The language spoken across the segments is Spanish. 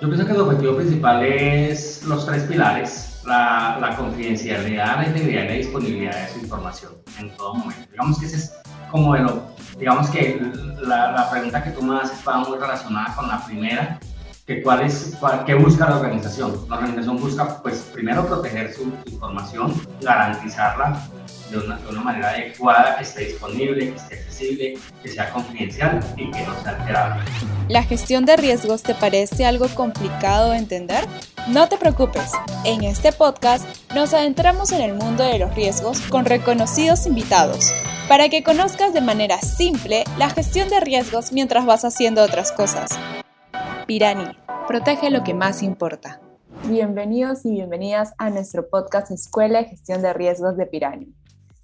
Yo pienso que el objetivo principal es los tres pilares, la, confidencialidad, la integridad y la disponibilidad de su información en todo momento. Digamos que ese es como el, digamos que la, la pregunta que tú me haces va muy relacionada con la primera, que qué busca la organización. La organización busca, pues, primero proteger su información, garantizarla de una, de una, manera adecuada, que esté disponible, que esté accesible, que sea confidencial y que no sea alterable. ¿La gestión de riesgos te parece algo complicado de entender? No te preocupes, en este podcast nos adentramos en el mundo de los riesgos con reconocidos invitados para que conozcas de manera simple la gestión de riesgos mientras vas haciendo otras cosas. Pirani, protege lo que más importa. Bienvenidos y bienvenidas a nuestro podcast Escuela de Gestión de Riesgos de Pirani.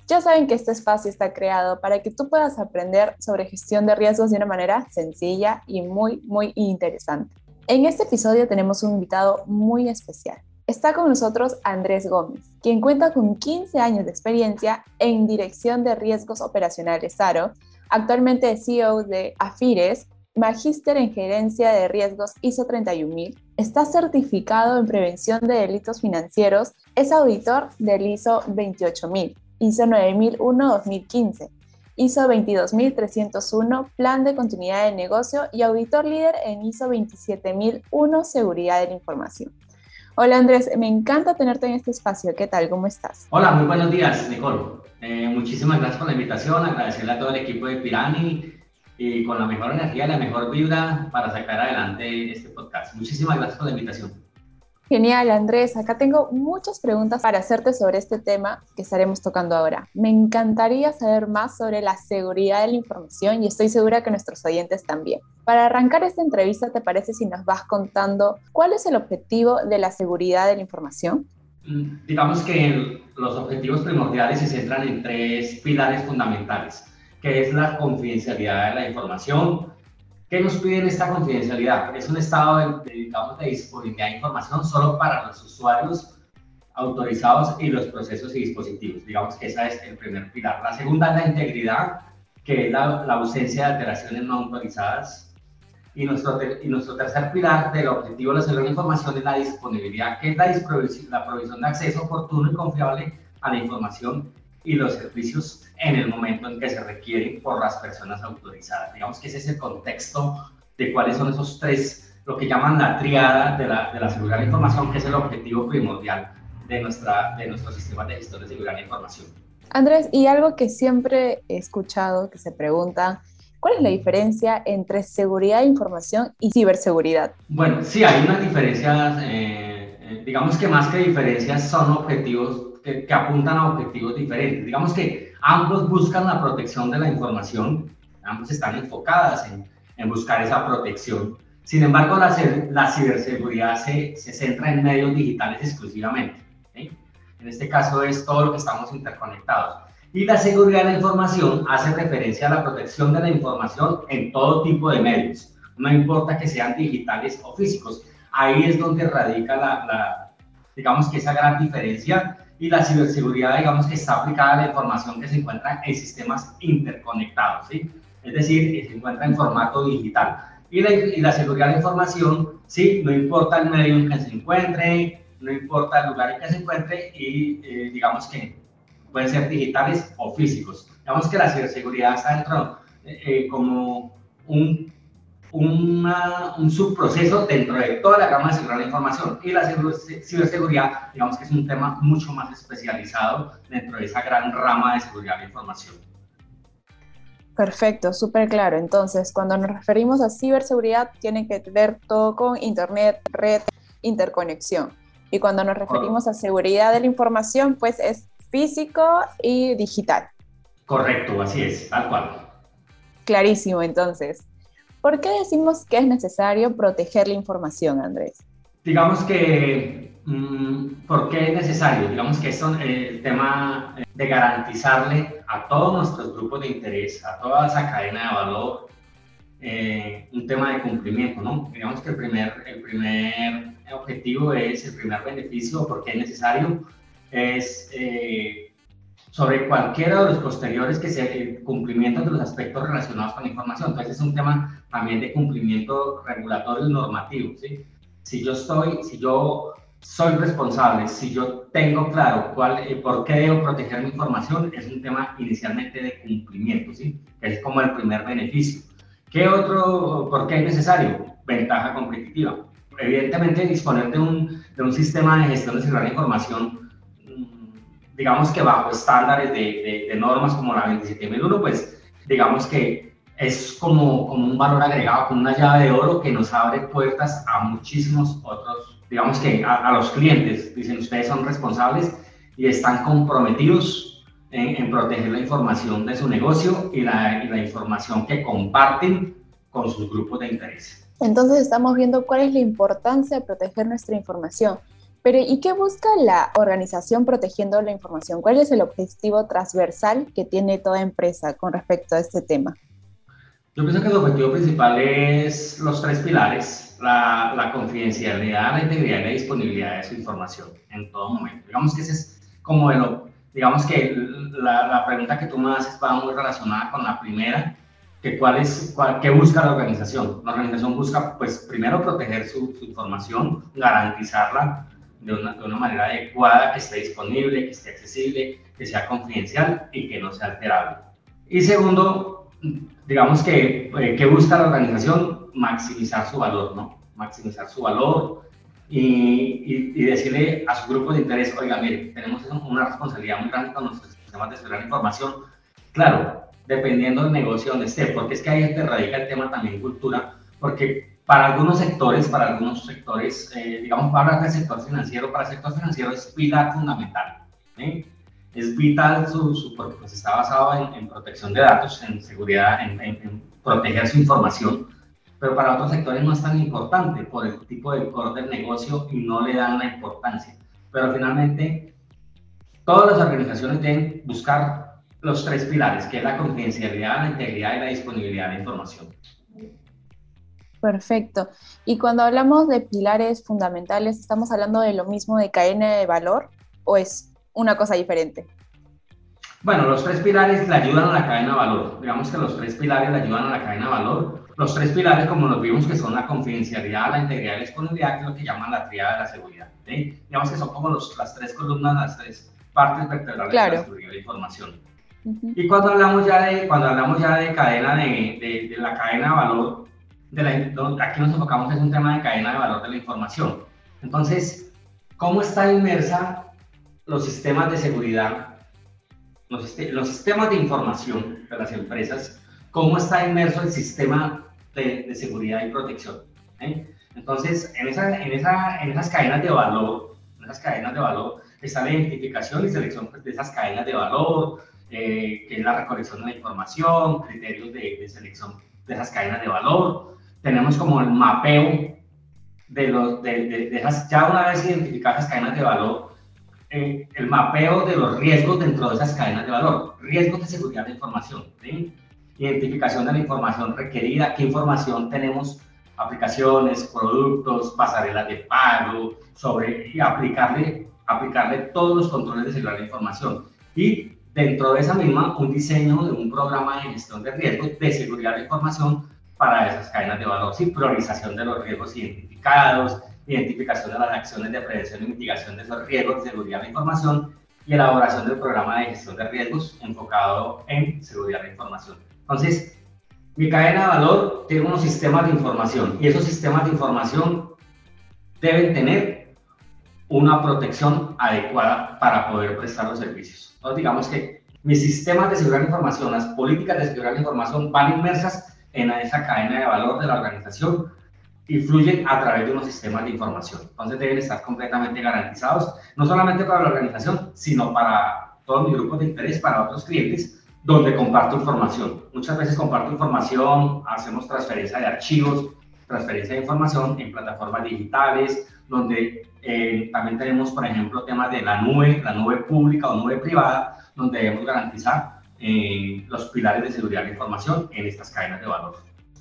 Ya saben que este espacio está creado para que tú puedas aprender sobre gestión de riesgos de una manera sencilla y muy, muy interesante. En este episodio tenemos un invitado muy especial. Está con nosotros Andrés Gómez, quien cuenta con 15 años de experiencia en Dirección de Riesgos Operacionales SARO, actualmente CEO de AFIRES, magíster en gerencia de riesgos ISO 31000, está certificado en prevención de delitos financieros, es auditor del ISO 28000, ISO 9001-2015, ISO 22301, Plan de Continuidad de Negocio y auditor líder en ISO 27001, Seguridad de la Información. Hola Andrés, me encanta tenerte en este espacio. ¿Qué tal? ¿Cómo estás? Hola, muy buenos días, Nicole. Eh, muchísimas gracias por la invitación, agradecerle a todo el equipo de Pirani y con la mejor energía la mejor vibra para sacar adelante este podcast. Muchísimas gracias por la invitación. Genial, Andrés. Acá tengo muchas preguntas para hacerte sobre este tema que estaremos tocando ahora. Me encantaría saber más sobre la seguridad de la información y estoy segura que nuestros oyentes también. Para arrancar esta entrevista, ¿te parece si nos vas contando cuál es el objetivo de la seguridad de la información? Mm, digamos que los objetivos primordiales se centran en tres pilares fundamentales que es la confidencialidad de la información. ¿Qué nos piden esta confidencialidad? Es un estado de, digamos, de disponibilidad de información solo para los usuarios autorizados y los procesos y dispositivos. Digamos que ese es el primer pilar. La segunda es la integridad, que es la, la ausencia de alteraciones no autorizadas. Y nuestro, y nuestro tercer pilar del objetivo de la seguridad de la información es la disponibilidad, que es la, la provisión de acceso oportuno y confiable a la información y los servicios en el momento en que se requieren por las personas autorizadas. Digamos que ese es el contexto de cuáles son esos tres, lo que llaman la triada de la, de la seguridad de la información, que es el objetivo primordial de, nuestra, de nuestro sistema de gestión de seguridad de la información. Andrés, y algo que siempre he escuchado que se pregunta, ¿cuál es la diferencia entre seguridad de información y ciberseguridad? Bueno, sí, hay unas diferencias, eh, eh, digamos que más que diferencias son objetivos que, apuntan a objetivos diferentes. Digamos que ambos buscan la protección de la información, ambos están enfocadas en, en buscar esa protección. Sin embargo, la, la ciberseguridad se, se, centra en medios digitales exclusivamente. En este caso es todo lo que estamos interconectados. Y la seguridad de la información hace referencia a la protección de la información en todo tipo de medios, no importa que sean digitales o físicos. Ahí es donde radica la, la digamos que esa gran diferencia y la ciberseguridad, digamos que está aplicada a la información que se encuentra en sistemas interconectados, ¿sí? Es decir, que se encuentra en formato digital. Y la, y la seguridad de información, sí, no importa el medio en que se encuentre, no importa el lugar en que se encuentre y eh, digamos que pueden ser digitales o físicos. Digamos que la ciberseguridad está dentro eh, eh como un una, un subproceso dentro de toda la gama de seguridad de la información. Y la ciberseguridad, digamos que es un tema mucho más especializado dentro de esa gran rama de seguridad de la información. Perfecto, súper claro. Entonces, cuando nos referimos a ciberseguridad, tiene que ver todo con Internet, red, interconexión. Y cuando nos referimos a seguridad de la información, pues es físico y digital. Correcto, así es, tal cual. Clarísimo, entonces. ¿Por qué decimos que es necesario proteger la información, Andrés? Digamos que, mm, ¿por qué es necesario? Digamos que es eh, el tema de garantizarle a todos nuestros grupos de interés, a toda esa cadena de valor, eh, un tema de cumplimiento, ¿no? Digamos que el primer, el primer objetivo es, el primer beneficio, porque es necesario, es eh, sobre cualquiera de los posteriores que sea el cumplimiento de los aspectos relacionados con la información. Entonces es un tema también de cumplimiento regulatorio y normativo. ¿sí? si yo estoy, si yo soy responsable, si yo tengo claro cuál, eh, por qué debo proteger mi información, es un tema inicialmente de cumplimiento, ¿sí? es como el primer beneficio. ¿Qué otro, por qué es necesario? Ventaja competitiva. Evidentemente, disponer de un, de un sistema de gestión de seguridad de información, digamos que bajo estándares de, de, normas como la 27001, pues digamos que es como, como un valor agregado, como una llave de oro que nos abre puertas a muchísimos otros digamos que a, los clientes, dicen ustedes son responsables y están comprometidos en, proteger la información de su negocio y la, y la información que comparten con sus grupos de interés. Entonces estamos viendo cuál es la importancia de proteger nuestra información. Pero ¿y qué busca la organización protegiendo la información? ¿Cuál es el objetivo transversal que tiene toda empresa con respecto a este tema? Yo pienso que el objetivo principal es los tres pilares la, la, confidencialidad, la integridad y la disponibilidad de su información en todo momento. Digamos que ese es como el, digamos que la, la, pregunta que tú me haces va muy relacionada con la primera, que cuál es, cuál, qué busca la organización. La organización busca, pues, primero proteger su, su información, garantizarla de una, de una, manera adecuada, que esté disponible, que esté accesible, que sea confidencial y que no sea alterable. Y segundo, digamos que, eh, ¿qué busca la organización? maximizar su valor, ¿no? Maximizar su valor y, y, decirle a su grupo de interés, oiga, mire, tenemos una responsabilidad muy grande con nuestros sistemas de seguridad de información. Claro, dependiendo del negocio donde esté, porque es que ahí te radica el tema también cultura, porque para algunos sectores, para algunos sectores, eh, digamos, para del sector financiero, para el sector financiero es pilar fundamental. Es vital su, su, porque pues está basado en, protección de datos, en seguridad, en, en proteger su información pero para otros sectores no es tan importante por el tipo de core del negocio y no le dan la importancia. Pero finalmente, todas las organizaciones deben buscar los tres pilares, que es la confidencialidad, la integridad y la disponibilidad de información. Perfecto. Y cuando hablamos de pilares fundamentales, ¿estamos hablando de lo mismo de cadena de valor o es una cosa diferente? Bueno, los tres pilares le ayudan a la cadena de valor. Digamos que los tres pilares le ayudan a la cadena de valor los tres pilares, como nos vimos, que son la confidencialidad, la integridad y la disponibilidad, que es lo que llaman la triada de la seguridad. Digamos que son como los, las tres columnas, las tres partes vertebrales de la seguridad de información. Y cuando hablamos ya de, cuando hablamos ya de cadena de, de, la cadena de valor, de la, aquí nos enfocamos en un tema de cadena de valor de la información. Entonces, ¿cómo está inmersa los sistemas de seguridad, los, los sistemas de información de las empresas cómo está inmerso el sistema de, seguridad y protección. ¿eh? Entonces, en, esa, en, esa, en esas cadenas de valor, en esas cadenas de valor, está la identificación y selección pues, de esas cadenas de valor, eh, que es la recolección de la información, criterios de, selección de esas cadenas de valor. Tenemos como el mapeo de, los, de, de, esas, ya una vez identificadas esas cadenas de valor, eh, el mapeo de los riesgos dentro de esas cadenas de valor, riesgos de seguridad de información. ¿sí? identificación de la información requerida, qué información tenemos, aplicaciones, productos, pasarelas de pago, sobre y aplicarle, aplicarle todos los controles de seguridad de información. Y dentro de esa misma, un diseño de un programa de gestión de riesgos de seguridad de información para esas cadenas de valor, y priorización de los riesgos identificados, identificación de las acciones de prevención y mitigación de esos riesgos seguridad de información y elaboración del programa de gestión de riesgos enfocado en seguridad de información. Entonces, mi cadena de valor tiene unos sistemas de información y esos sistemas de información deben tener una protección adecuada para poder prestar los servicios. Entonces, digamos que mis sistemas de seguridad de información, las políticas de seguridad de información van inmersas en esa cadena de valor de la organización y fluyen a través de unos sistemas de información. Entonces deben estar completamente garantizados, no solamente para la organización, sino para todos mis grupos de interés, para otros clientes, donde comparto información. Muchas veces comparto información, hacemos transferencia de archivos, transferencia de información en plataformas digitales, donde eh, también tenemos, por ejemplo, temas de la nube, la nube pública o nube privada, donde debemos garantizar eh, los pilares de seguridad de información en estas cadenas de valor.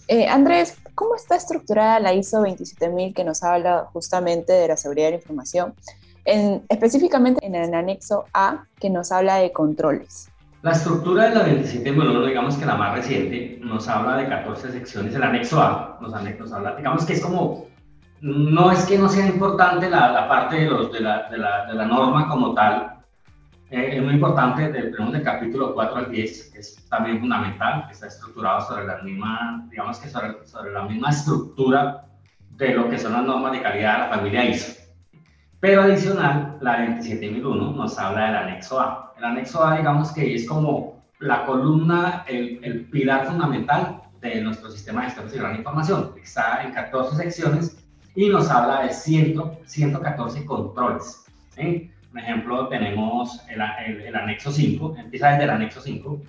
Eh, Andrés, ¿cómo está estructurada la ISO 27000 que nos habla justamente de la seguridad de la información? En, específicamente en el anexo A que nos habla de controles. La estructura de la 27 digamos que la más reciente, nos habla de 14 secciones. El anexo A nos, nos habla, digamos que es como no es que no sea importante la, la parte de, los, de, la, de, la, de, la, norma como tal, eh, es muy importante, del, del capítulo 4 al 10, es también fundamental, está estructurado sobre la misma, digamos que sobre, sobre la misma estructura de lo que son las normas de calidad de la familia ISO. Pero adicional, la 27001 nos habla del anexo A. El anexo A, digamos que es como la columna, el, el pilar fundamental de nuestro sistema de gestión de la información. Está en 14 secciones y nos habla de 100, 114 controles. ¿sí? Por ejemplo, tenemos el, el, el, anexo 5, empieza desde el anexo 5,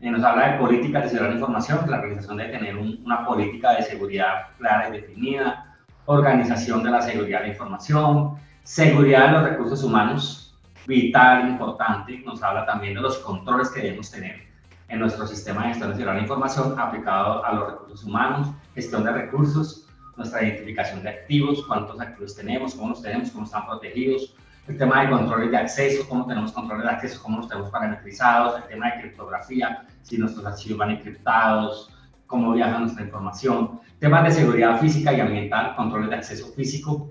y nos habla de políticas de seguridad de la información, que la organización debe tener un, una política de seguridad clara y definida, organización de la seguridad de la información, seguridad de los recursos humanos, vital, importante, nos habla también de los controles que debemos tener en nuestro sistema de gestión de la información aplicado a los recursos humanos, gestión de recursos, nuestra identificación de activos, cuántos activos tenemos, cómo los tenemos, cómo están protegidos, el tema de controles de acceso, cómo tenemos controles de acceso, cómo los tenemos parametrizados, el tema de criptografía, si nuestros archivos van encriptados, cómo viaja nuestra información, temas de seguridad física y ambiental, controles de acceso físico.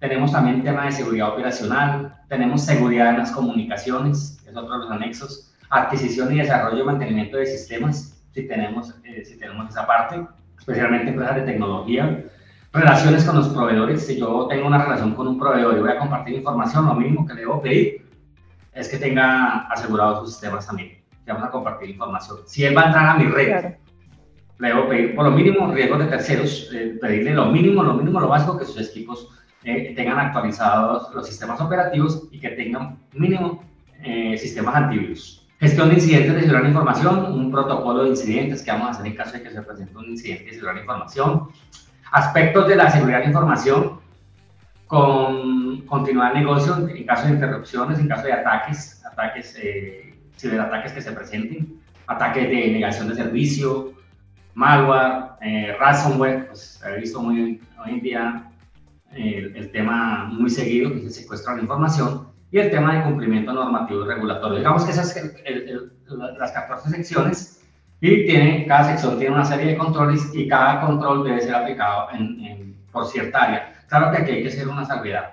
Tenemos también tema de seguridad operacional, tenemos seguridad en las comunicaciones, es otro de los anexos, adquisición y desarrollo y mantenimiento de sistemas, si tenemos, eh, si tenemos esa parte, especialmente empresas de tecnología, relaciones con los proveedores. Si yo tengo una relación con un proveedor y voy a compartir información, lo mínimo que le debo pedir es que tenga asegurados sus sistemas también. Que vamos a compartir información. Si él va a entrar a mi red, claro. le debo pedir por lo mínimo riesgos de terceros, eh, pedirle lo mínimo, lo mínimo, lo básico, que sus equipos eh, tengan actualizados los sistemas operativos y que tengan mínimo eh, sistemas antivirus. Gestión de incidentes de de información, un protocolo de incidentes que vamos a hacer en caso de que se presente un incidente de de información aspectos de la seguridad de información con continuar el negocio en caso de interrupciones, en caso de ataques, ataques, eh, ciberataques que se presenten, ataques de negación de servicio, malware, eh, ransomware, pues he visto muy, hoy en día eh, el tema muy seguido, que es el secuestro de la información, y el tema de cumplimiento normativo y regulatorio. Digamos que esas el, las 14 secciones y tiene, cada sección tiene una serie de controles y cada control debe ser aplicado en, en, por cierta área. Claro que aquí hay que hacer una salvedad.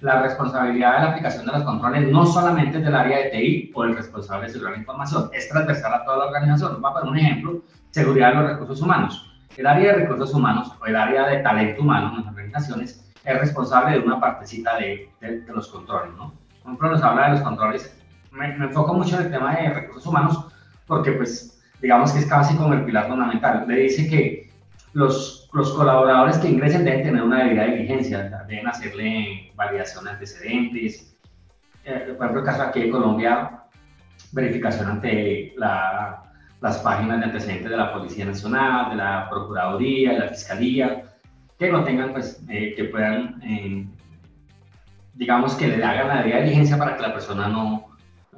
La responsabilidad de la aplicación de los controles no solamente es del área de TI o el responsable de seguridad de la información, es transversal a toda la organización. Voy a poner un ejemplo, seguridad de los recursos humanos. El área de recursos humanos o el área de talento humano en las organizaciones es responsable de una partecita de, de, de los controles, ¿no? Por ejemplo, nos habla de los controles. Me, me enfoco mucho en el tema de recursos humanos porque, pues, digamos que es casi como el pilar fundamental. Le dice que los, los colaboradores que ingresen deben tener una debida diligencia, deben hacerle validación de antecedentes. Eh, por ejemplo, el caso aquí de Colombia, verificación ante la, las páginas de antecedentes de la Policía Nacional, de la Procuraduría, de la Fiscalía, que no tengan, pues, eh, que puedan, eh, digamos, que le hagan la debida diligencia para que la persona no,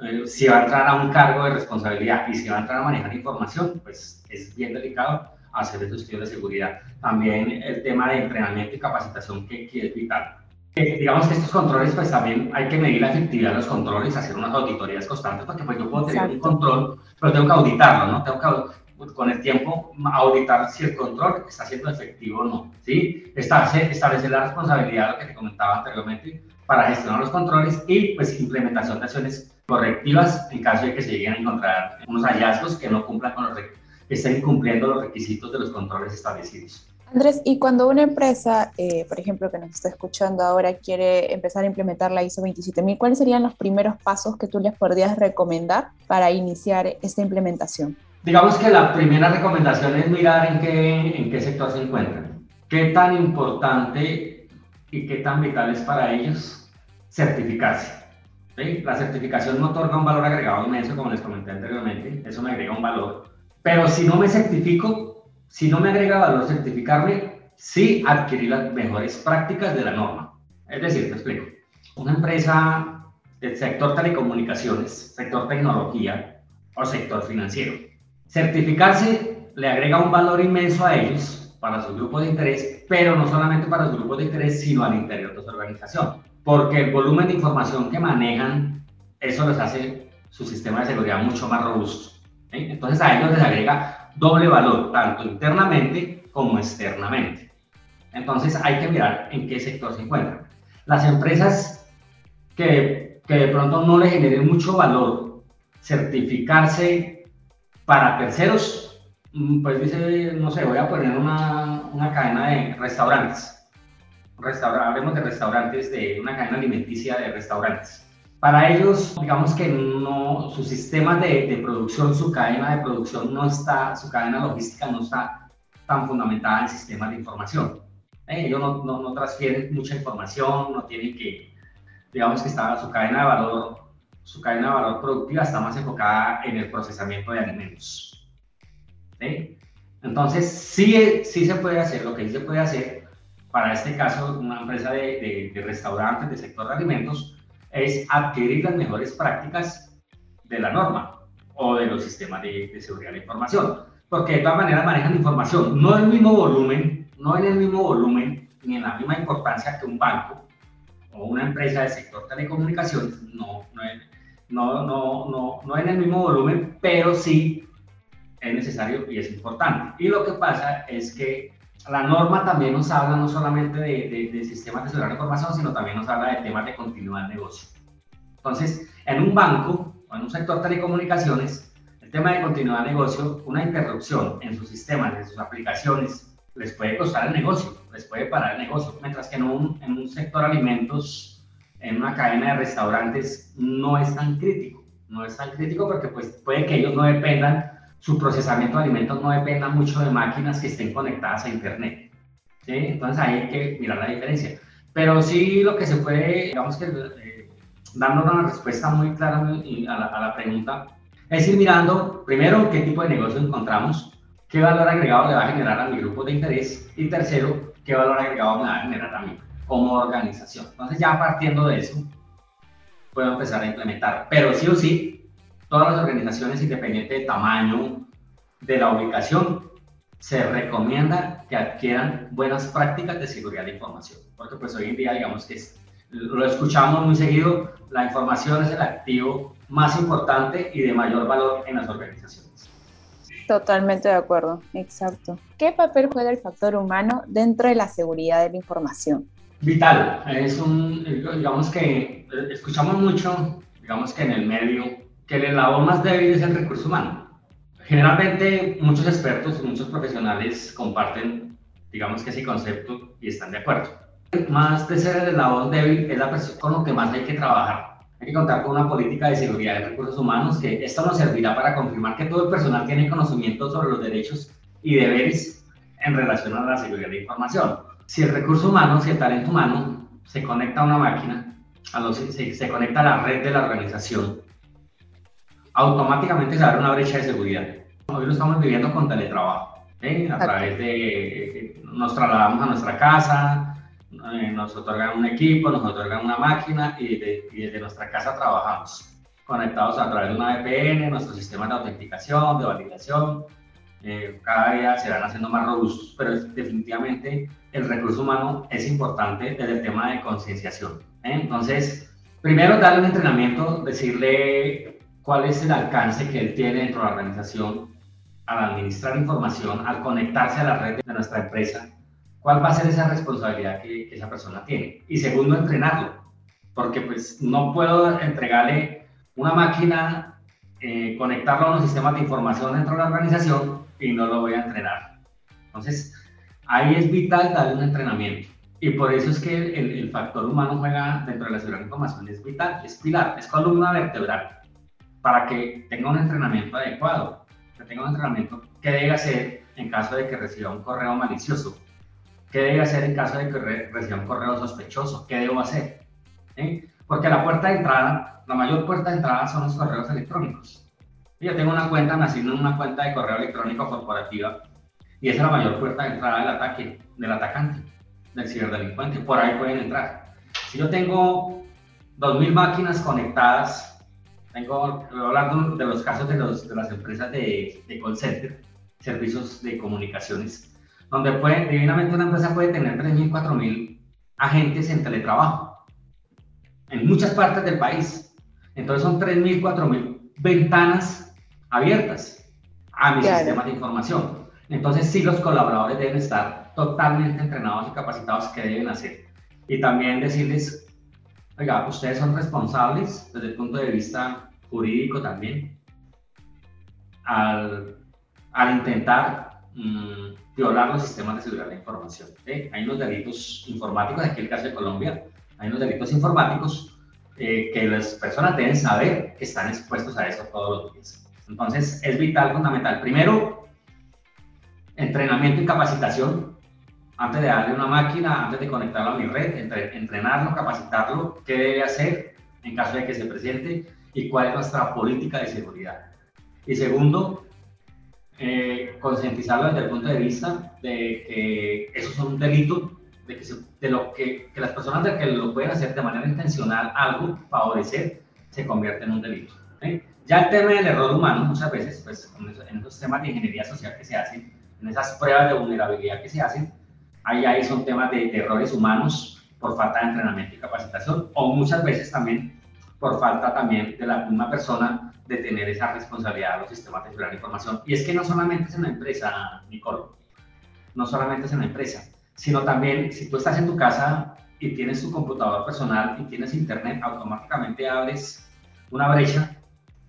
eh, si va a entrar a un cargo de responsabilidad y si va a entrar a manejar información, pues es bien delicado hacer esos estudios de seguridad. También el tema de entrenamiento y capacitación que, que es vital. Eh, digamos que estos controles, pues también hay que medir la efectividad de los controles, hacer unas auditorías constantes, porque pues yo puedo tener Exacto. un control, pero tengo que auditarlo, ¿no? Tengo que con el tiempo auditar si el control está siendo efectivo o no, ¿sí? Establecer, establecer la responsabilidad, lo que te comentaba anteriormente, para gestionar los controles y pues implementación de acciones correctivas en caso de que se lleguen a encontrar unos hallazgos que no cumplan con los que estén cumpliendo los requisitos de los controles establecidos. Andrés, y cuando una empresa, eh, por ejemplo, que nos está escuchando ahora, quiere empezar a implementar la ISO 27000, ¿cuáles serían los primeros pasos que tú les podrías recomendar para iniciar esta implementación? Digamos que la primera recomendación es mirar en qué, en qué sector se encuentran, qué tan importante y qué tan vital es para ellos certificarse. ¿Sí? La certificación no otorga un valor agregado inmenso, como les comenté anteriormente, eso me agrega un valor. Pero si no me certifico, si no me agrega valor certificarme, sí adquirir las mejores prácticas de la norma. Es decir, te explico. Una empresa del sector telecomunicaciones, sector tecnología o sector financiero. Certificarse le agrega un valor inmenso a ellos para sus grupos de interés, pero no solamente para sus grupos de interés, sino al interior de su organización porque el volumen de información que manejan, eso les hace su sistema de seguridad mucho más robusto. Entonces a ellos les agrega doble valor, tanto internamente como externamente. Entonces hay que mirar en qué sector se encuentran. Las empresas que, que de pronto no le generen mucho valor certificarse para terceros, mm, pues dice, no sé, voy a poner una, una cadena de restaurantes. Restaura, hablemos de restaurantes, de una cadena alimenticia de restaurantes. Para ellos, digamos que no, su sistema de, de, producción, su cadena de producción no está, su cadena logística no está tan fundamentada en sistemas de información. Eh, ellos no, no, no, transfieren mucha información, no tienen que, digamos que está su cadena de valor, su cadena de valor productiva está más enfocada en el procesamiento de alimentos. ¿sí? Entonces, sí, sí se puede hacer, lo que sí se puede hacer para este caso, una empresa de, de, de restaurantes, sector de alimentos, es adquirir las mejores prácticas de la norma o de los sistemas de, de seguridad de información, porque de todas maneras manejan información, no en el mismo volumen, no en el mismo volumen ni en la misma importancia que un banco o una empresa del sector telecomunicaciones, no, no, no, no, no, no en el mismo volumen, pero sí es necesario y es importante. Y lo que pasa es que la norma también nos habla no solamente de, de, de, sistemas de seguridad de información, sino también nos habla de temas de continuidad de negocio. Entonces, en un banco o en un sector telecomunicaciones, el tema de continuidad de negocio, una interrupción en sus sistemas, en sus aplicaciones, les puede costar el negocio, les puede parar el negocio, mientras que en un, en un sector alimentos, en una cadena de restaurantes, no es tan crítico. No es tan crítico porque pues, puede que ellos no dependan su procesamiento de alimentos no dependa mucho de máquinas que estén conectadas a Internet. Entonces ahí hay que mirar la diferencia. Pero sí lo que se puede, digamos que eh, dando una respuesta muy clara a la, a la, pregunta, es ir mirando primero qué tipo de negocio encontramos, qué valor agregado le va a generar a mi grupo de interés y tercero, qué valor agregado me va a generar a mí como organización. Entonces ya partiendo de eso, puedo empezar a implementar. Pero sí o sí, todas las organizaciones, independiente del tamaño, de la ubicación, se recomienda que adquieran buenas prácticas de seguridad de información, porque pues hoy en día digamos que es, lo escuchamos muy seguido, la información es el activo más importante y de mayor valor en las organizaciones. Totalmente de acuerdo, exacto. ¿Qué papel juega el factor humano dentro de la seguridad de la información? Vital, es un, digamos que escuchamos mucho, digamos que en el medio que el eslabón más débil es el recurso humano. Generalmente muchos expertos, muchos profesionales comparten, digamos que ese concepto y están de acuerdo. Más de ser el eslabón débil es la persona con lo que más hay que trabajar. Hay que contar con una política de seguridad de recursos humanos que esto nos servirá para confirmar que todo el personal tiene conocimiento sobre los derechos y deberes en relación a la seguridad de información. Si el recurso humano, si el talento humano se conecta a una máquina, a los, se, se conecta a la red de la organización, automáticamente se abre una brecha de seguridad. Hoy lo estamos viviendo con teletrabajo. ¿eh? A través de, nos trasladamos a nuestra casa, eh, nos otorgan un equipo, nos otorgan una máquina y, de, y, desde nuestra casa trabajamos, conectados a través de una VPN, nuestros sistemas de autenticación, de validación. Eh, cada día se van haciendo más robustos, pero es, definitivamente el recurso humano es importante desde el tema de concienciación. ¿eh? Entonces, primero darle un entrenamiento, decirle cuál es el alcance que él tiene dentro de la organización al administrar información, al conectarse a la red de nuestra empresa, cuál va a ser esa responsabilidad que, que esa persona tiene. Y segundo, entrenarlo, porque pues no puedo entregarle una máquina, eh, conectarlo a unos sistemas de información dentro de la organización y no lo voy a entrenar. Entonces, ahí es vital darle un entrenamiento. Y por eso es que el, el factor humano juega dentro de la seguridad de información, es vital, es pilar, es columna vertebral para que tenga un entrenamiento adecuado, que tenga un entrenamiento que debe hacer en caso de que reciba un correo malicioso, qué debe hacer en caso de que reciba un correo sospechoso, qué debo hacer. Porque la puerta de entrada, la mayor puerta de entrada son los correos electrónicos. Yo tengo una cuenta, nací en una cuenta de correo electrónico corporativa y esa es la mayor puerta de entrada del ataque, del atacante, del ciberdelincuente. Por ahí pueden entrar. Si yo tengo 2.000 máquinas conectadas tengo, voy a hablar de los casos de, los, de las empresas de, de, call center, servicios de comunicaciones, donde puede, divinamente una empresa puede tener 3.000, 4.000 agentes en teletrabajo, en muchas partes del país. Entonces son 3.000, 4.000 ventanas abiertas a mis claro. sistemas de información. Entonces sí los colaboradores deben estar totalmente entrenados y capacitados que deben hacer. Y también decirles, oiga, ustedes son responsables desde el punto de vista jurídico también al, al intentar mm, violar los sistemas de seguridad de la información. Hay unos delitos informáticos, aquí el caso de Colombia, hay unos delitos informáticos eh, que las personas deben saber que están expuestos a eso todos los días. Entonces, es vital, fundamental. Primero, entrenamiento y capacitación. Antes de darle una máquina, antes de conectarlo a mi red, entrenarlo, capacitarlo, qué debe hacer en caso de que se presente y cuál es nuestra política de seguridad. Y segundo, eh, concientizarlo desde el punto de vista de que eso es un delito, de, que, de lo que, que, las personas de que lo pueden hacer de manera intencional algo, favorecer, se convierte en un delito. Ya el tema del error humano, muchas veces, pues en esos temas de ingeniería social que se hacen, en esas pruebas de vulnerabilidad que se hacen, ahí, ahí son temas de, de errores humanos por falta de entrenamiento y capacitación, o muchas veces también por falta también de la misma persona de tener esa responsabilidad de los sistemas de seguridad de información. Y es que no solamente es en la empresa, Nicole, no solamente es en la empresa, sino también si tú estás en tu casa y tienes tu computador personal y tienes internet, automáticamente abres una brecha,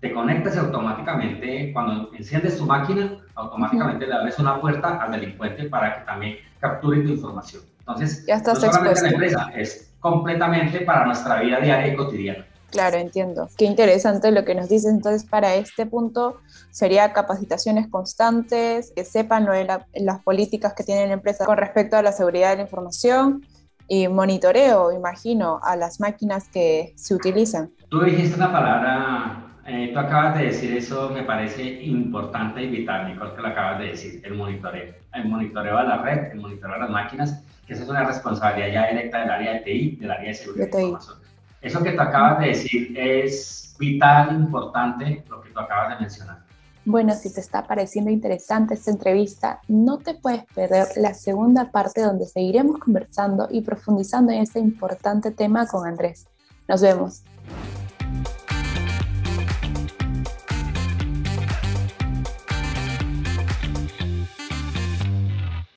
te conectas y automáticamente, cuando enciendes tu máquina, automáticamente le abres una puerta al delincuente para que también capture tu información. Entonces, ya estás no solamente en la empresa, es completamente para nuestra vida diaria y cotidiana. Claro, entiendo. Qué interesante lo que nos dices. Entonces, para este punto sería capacitaciones constantes, que sepan lo de las políticas que tiene la empresa con respecto a la seguridad de la información y monitoreo, imagino, a las máquinas que se utilizan. Tú dijiste una palabra, eh, tú acabas de decir eso, me parece importante y vital, Nicole, que lo acabas de decir, el monitoreo. El monitoreo a la red, el monitoreo a las máquinas, que esa es una responsabilidad ya directa del área de TI, del área de seguridad de, de información eso que tú acabas de decir es vital, importante, lo que tú acabas de mencionar. Bueno, si te está pareciendo interesante esta entrevista, no te puedes perder la segunda parte donde seguiremos conversando y profundizando en este importante tema con Andrés. Nos vemos.